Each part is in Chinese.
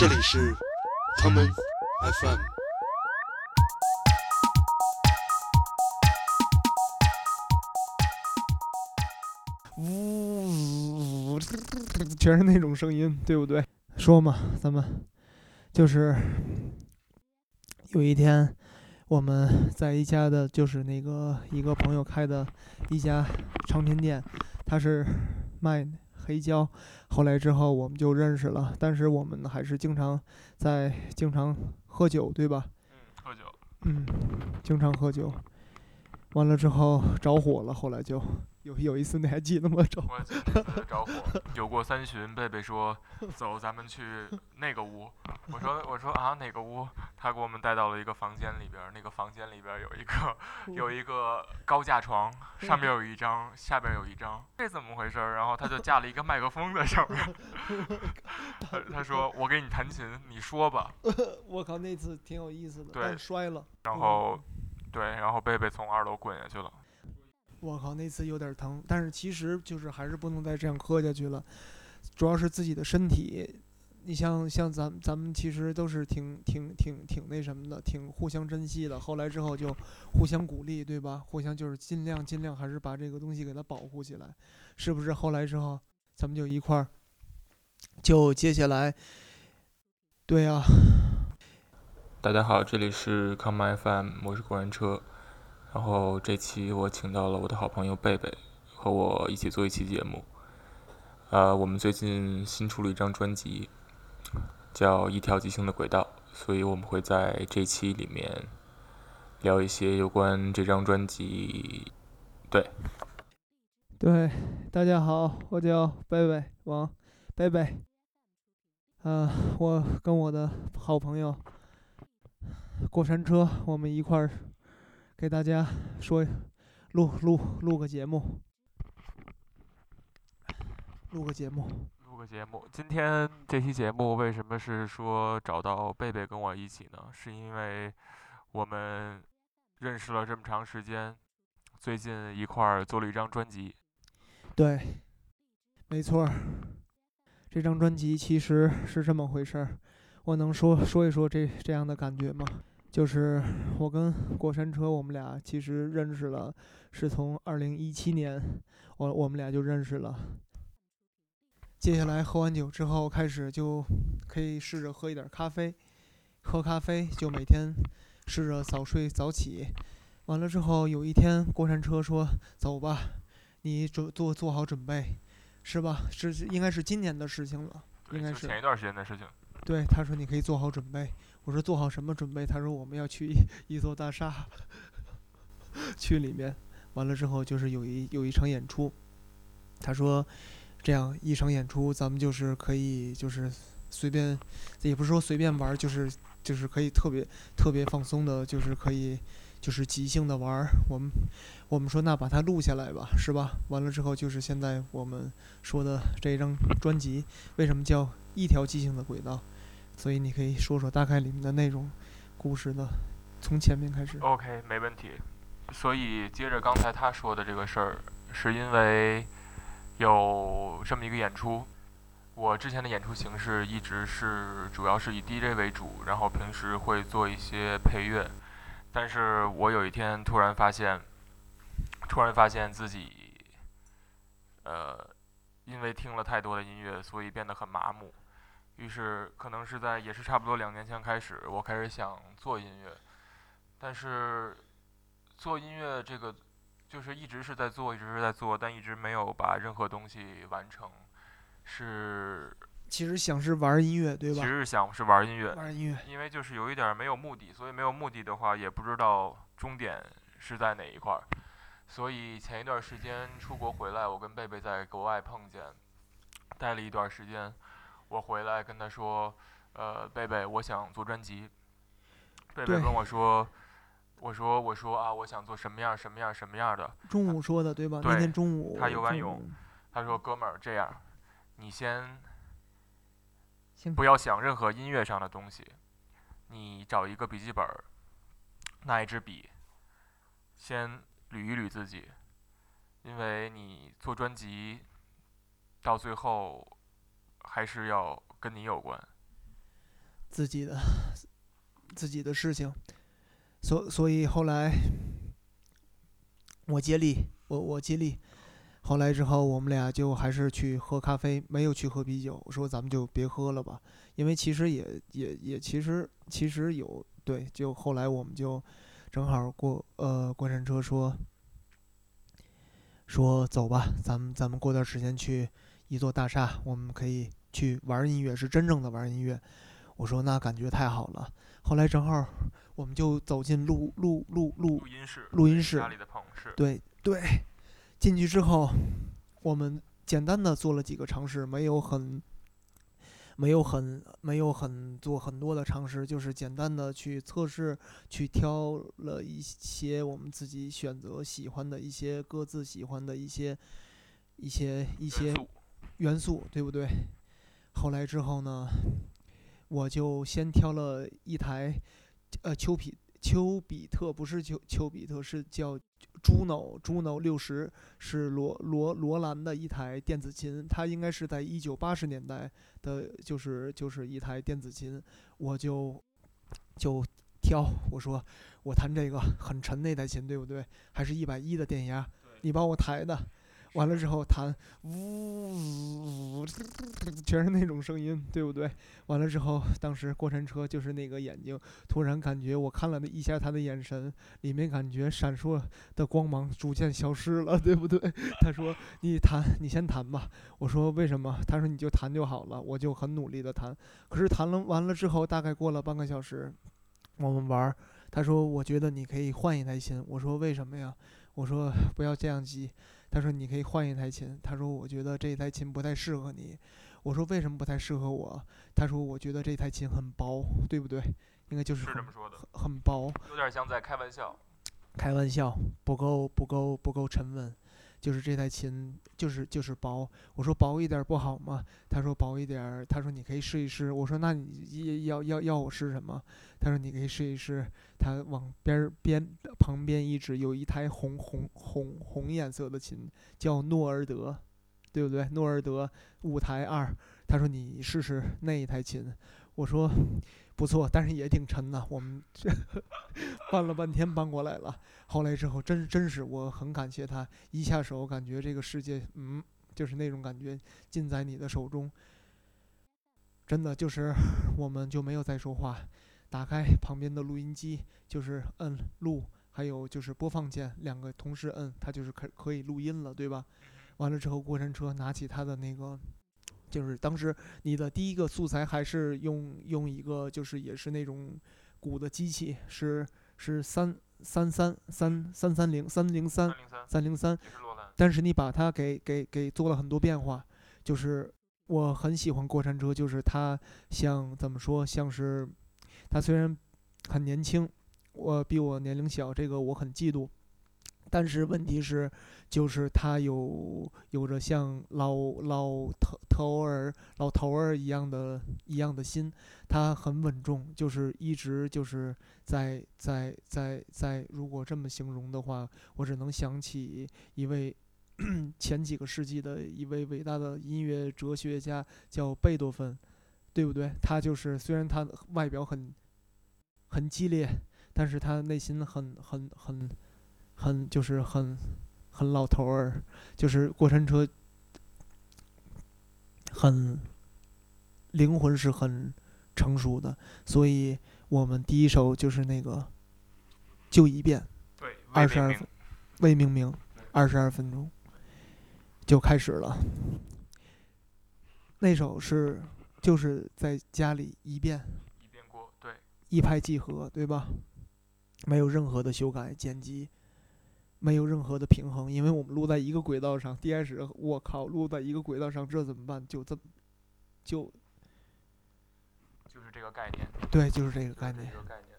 这里是他们 FM。全是那种声音，对不对？说嘛，咱们就是有一天，我们在一家的，就是那个一个朋友开的一家唱片店，他是卖黑胶。后来之后我们就认识了，但是我们还是经常在经常喝酒，对吧？嗯，喝酒。嗯，经常喝酒。完了之后着火了，后来就。有 有一次你还记得吗？着我记得着火，酒过三巡，贝贝说：“走，咱们去那个屋。”我说：“我说啊，哪个屋？”他给我们带到了一个房间里边，那个房间里边有一个有一个高架床，上面有一张，下边有一张，这怎么回事？然后他就架了一个麦克风在上面。他说：“我给你弹琴，你说吧。”我靠，那次挺有意思的，对，摔了。然后，对，然后贝贝从二楼滚下去了。我靠，那次有点疼，但是其实就是还是不能再这样喝下去了，主要是自己的身体。你像像咱咱们其实都是挺挺挺挺那什么的，挺互相珍惜的。后来之后就互相鼓励，对吧？互相就是尽量尽量还是把这个东西给它保护起来，是不是？后来之后咱们就一块儿，就接下来，对呀。大家好，这里是 Come FM，我是过山车。然后这期我请到了我的好朋友贝贝，和我一起做一期节目。呃，我们最近新出了一张专辑，叫《一条即兴的轨道》，所以我们会在这期里面聊一些有关这张专辑。对，对，大家好，我叫贝贝王贝贝。呃，我跟我的好朋友过山车，我们一块儿。给大家说，录录录个节目，录个节目，录个节目。今天这期节目为什么是说找到贝贝跟我一起呢？是因为我们认识了这么长时间，最近一块儿做了一张专辑。对，没错。这张专辑其实是这么回事儿，我能说说一说这这样的感觉吗？就是 我跟过山车，我们俩其实认识了，是从二零一七年，我我们俩就认识了。接下来喝完酒之后，开始就可以试着喝一点咖啡，喝咖啡就每天试着早睡早起。完了之后，有一天过山车说：“走吧，你准做做好准备，是吧？是应该是今年的事情了，应该是前一段时间的事情。”对，他说：“你可以做好准备。”我说做好什么准备？他说我们要去一 座大厦，去里面，完了之后就是有一有一场演出。他说，这样一场演出，咱们就是可以就是随便，也不是说随便玩，就是就是可以特别特别放松的，就是可以就是即兴的玩。我们我们说那把它录下来吧，是吧？完了之后就是现在我们说的这张专辑，为什么叫一条即兴的轨道？所以你可以说说大概里面的内容，故事的，从前面开始。OK，没问题。所以接着刚才他说的这个事儿，是因为有这么一个演出。我之前的演出形式一直是主要是以 DJ 为主，然后平时会做一些配乐。但是我有一天突然发现，突然发现自己，呃，因为听了太多的音乐，所以变得很麻木。于是，可能是在也是差不多两年前开始，我开始想做音乐，但是做音乐这个就是一直是在做，一直是在做，但一直没有把任何东西完成。是，其实想是玩音乐，对吧？其实想是玩音乐，玩音乐。因为就是有一点没有目的，所以没有目的的话，也不知道终点是在哪一块儿。所以前一段时间出国回来，我跟贝贝在国外碰见，待了一段时间。我回来跟他说：“呃，贝贝，我想做专辑。”贝贝跟我说：“我说，我说啊，我想做什么样、什么样、什么样的。”中午说的对吧？那天中午。他游完泳，他说：“哥们儿，这样，你先先不要想任何音乐上的东西，你找一个笔记本，拿一支笔，先捋一捋自己，因为你做专辑到最后。”还是要跟你有关，自己的自己的事情，所所以后来我接力，我我接力，后来之后我们俩就还是去喝咖啡，没有去喝啤酒，说咱们就别喝了吧，因为其实也也也其实其实有对，就后来我们就正好过呃过山车说说走吧，咱们咱们过段时间去一座大厦，我们可以去玩音乐，是真正的玩音乐。我说那感觉太好了。后来正好我们就走进录录录录录音室，录音室家里的棚室，对对，进去之后，我们简单的做了几个尝试，没有很，没有很，没有很做很多的尝试，就是简单的去测试，去挑了一些我们自己选择喜欢的一些各自喜欢的一些一些一些元素，对不对？后来之后呢，我就先挑了一台，呃，丘比丘比特不是丘丘比特，是叫 Juno Juno 六十，是罗罗罗兰的一台电子琴，它应该是在一九八十年代的，就是就是一台电子琴，我就就挑，我说我弹这个很沉那台琴，对不对？还是一百一的电压，你帮我抬的。完了之后弹，呜呜，全是那种声音，对不对？完了之后，当时过山车就是那个眼睛，突然感觉我看了那一下他的眼神，里面感觉闪烁的光芒逐渐消失了，对不对？他说：“你弹，你先弹吧。”我说：“为什么？”他说：“你就弹就好了。”我就很努力的弹，可是弹了完了之后，大概过了半个小时，我们玩儿，他说：“我觉得你可以换一台琴。”我说：“为什么呀？”我说：“ 不要这样急。”他说：“你可以换一台琴。”他说：“我觉得这台琴不太适合你。”我说：“为什么不太适合我？”他说：“我觉得这台琴很薄，对不对？应该就是很是这么说的，很很薄，有点像在开玩笑。开玩笑，不够不够不够沉稳，就是这台琴就是就是薄。我说薄一点不好吗？他说薄一点，他说你可以试一试。我说那你要要要我试什么？他说你可以试一试。他往边边旁边一指，有一台红红红红颜色的琴，叫诺尔德，对不对？诺尔德五台二。他说你试试那一台琴。我说不错，但是也挺沉的。我们这搬了半天搬过来了。后来之后，真真是我很感谢他，一下手感觉这个世界，嗯，就是那种感觉尽在你的手中。真的就是 我们就没有再说话，打开旁边的录音机，就是摁录，还有就是播放键，两个同时摁，它就是可可以录音了，对吧？完了之后，过山车拿起他的那个，就是当时你的第一个素材还是用用一个就是也是那种鼓的机器，是是三三三三三三零三零三三零三但是你把它给给给做了很多变化，就是我很喜欢过山车，就是它像怎么说，像是它虽然很年轻，我比我年龄小，这个我很嫉妒，但是问题是，就是他有有着像老老头头儿老头儿一样的一样的心，他很稳重，就是一直就是在在在在，如果这么形容的话，我只能想起一位 前几个世纪的一位伟大的音乐哲学家，叫贝多芬，对不对？他就是虽然他外表很很激烈，但是他内心很很很就是很很老头儿，就是过山车很灵魂是很成熟的，所以我们第一首就是那个就一遍。对，二十二分未命名，二十二分钟就开始了。那首是就是在家里一遍一遍过，对，一拍即合，对吧？没有任何的修改剪辑，没有任何的平衡，因为我们录在一个轨道上。第一开始我靠，录在一个轨道上，这怎么办？就这么就就是这个概念。对，就是这个概念这。个概念。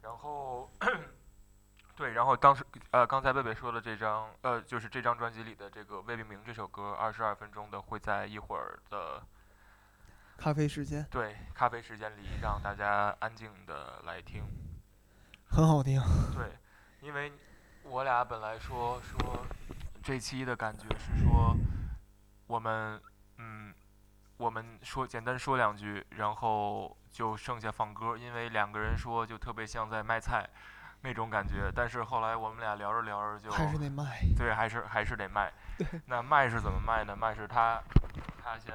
然后，对，然后当时呃，刚才贝贝说的这张呃，就是这张专辑里的这个《未命名》这首歌，二十二分钟的，会在一会儿的咖啡时间对咖啡时间里让大家安静的来听。很好听，对，因为我俩本来说说这期的感觉是说，我们嗯我们说简单说两句，然后就剩下放歌，因为两个人说就特别像在卖菜那种感觉。但是后来我们俩聊着聊着就还是得卖。对，还是还是得卖。那卖是怎么卖呢？卖是他他先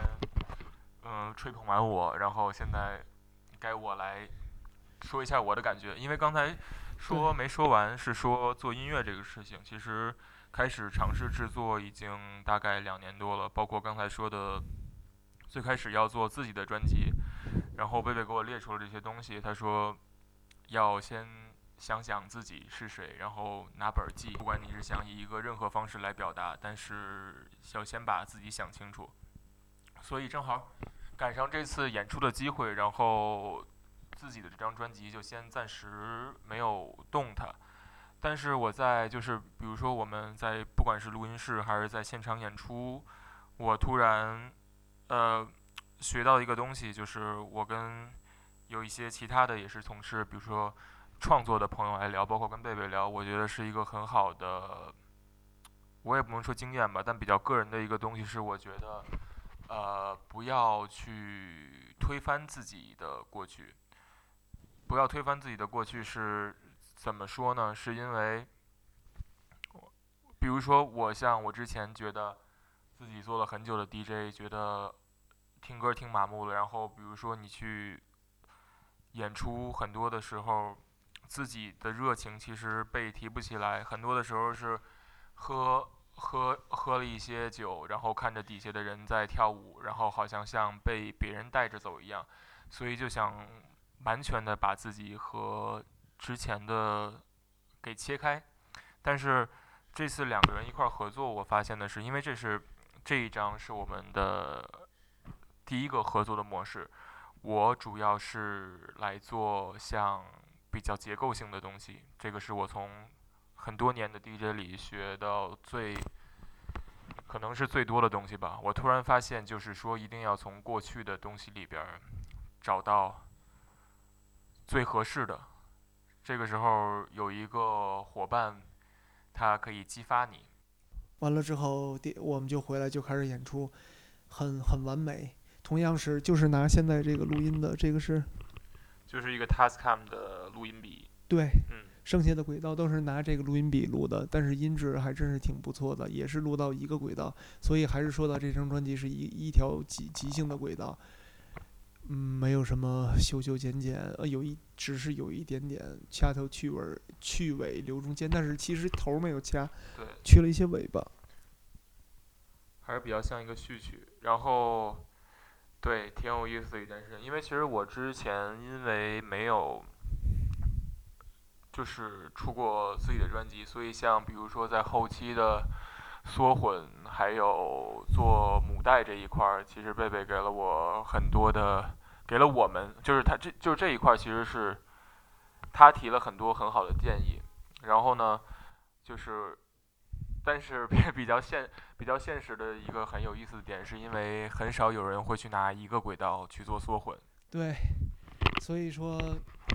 嗯吹捧完我，然后现在该我来说一下我的感觉，因为刚才说没说完，是说做音乐这个事情，其实开始尝试制作已经大概两年多了，包括刚才说的。最开始要做自己的专辑，然后贝贝给我列出了这些东西。他说，要先想想自己是谁，然后拿本儿记。不管你是想以一个任何方式来表达，但是要先把自己想清楚。所以正好赶上这次演出的机会，然后自己的这张专辑就先暂时没有动它。但是我在就是比如说我们在不管是录音室还是在现场演出，我突然。呃，学到一个东西，就是我跟有一些其他的也是从事，比如说创作的朋友来聊，包括跟贝贝聊，我觉得是一个很好的，我也不能说经验吧，但比较个人的一个东西是，我觉得，呃，不要去推翻自己的过去，不要推翻自己的过去是怎么说呢？是因为，比如说我像我之前觉得自己做了很久的 DJ，觉得。听歌听麻木了，然后比如说你去演出，很多的时候自己的热情其实被提不起来，很多的时候是喝喝喝了一些酒，然后看着底下的人在跳舞，然后好像像被别人带着走一样，所以就想完全的把自己和之前的给切开。但是这次两个人一块合作，我发现的是，因为这是这一张是我们的。第一个合作的模式，我主要是来做像比较结构性的东西，这个是我从很多年的 DJ 里学到最可能是最多的东西吧。我突然发现，就是说一定要从过去的东西里边找到最合适的。这个时候有一个伙伴，他可以激发你。完了之后，第我们就回来就开始演出，很很完美。同样是，就是拿现在这个录音的，这个是，就是一个 Tascam 的录音笔。对，嗯，剩下的轨道都是拿这个录音笔录的，但是音质还真是挺不错的，也是录到一个轨道，所以还是说到这张专辑是一一条即即兴的轨道，嗯，没有什么修修剪剪，呃，有一只是有一点点掐头去尾，去尾留中间，但是其实头没有掐，对，去了一些尾巴，还是比较像一个序曲，然后。对，挺有意思的一件事，因为其实我之前因为没有，就是出过自己的专辑，所以像比如说在后期的缩混，还有做母带这一块儿，其实贝贝给了我很多的，给了我们，就是他这就这一块儿，其实是他提了很多很好的建议，然后呢，就是。但是比比较现比较现实的一个很有意思的点，是因为很少有人会去拿一个轨道去做缩混。对，所以说，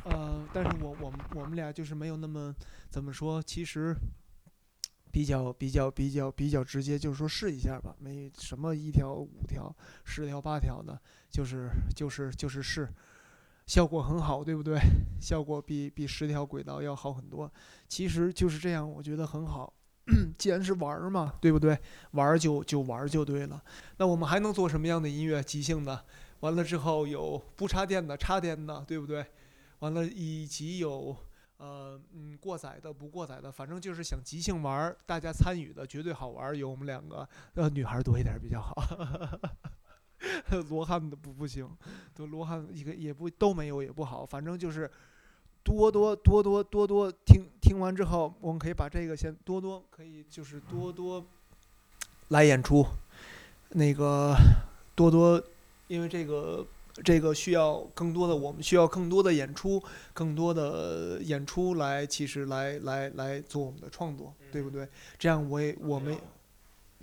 呃，但是我我们我们俩就是没有那么怎么说，其实比较比较比较比较直接，就是说试一下吧，没什么一条五条十条八条的，就是就是就是试，效果很好，对不对？效果比比十条轨道要好很多。其实就是这样，我觉得很好。既然是玩嘛，对不对？玩就就玩就对了。那我们还能做什么样的音乐？即兴的，完了之后有不插电的、插电的，对不对？完了以及有呃嗯过载的、不过载的，反正就是想即兴玩，大家参与的绝对好玩。有我们两个，呃，女孩多一点比较好。罗汉的不不行，都罗汉一个也不都没有也不好，反正就是。多多多多多多听听完之后，我们可以把这个先多多可以就是多多来演出，那个多多，因为这个这个需要更多的，我们需要更多的演出，更多的演出来，其实来来来做我们的创作，对不对？这样我也我们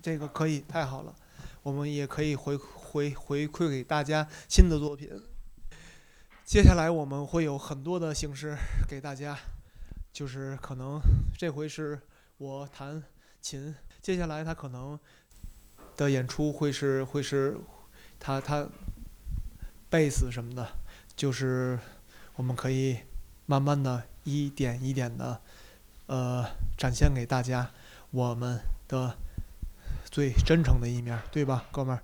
这个可以太好了，我们也可以回回回馈给大家新的作品。接下来我们会有很多的形式给大家，就是可能这回是我弹琴，接下来他可能的演出会是会是。他他贝斯什么的，就是我们可以慢慢的一点一点的，呃，展现给大家我们的最真诚的一面，对吧，哥们儿？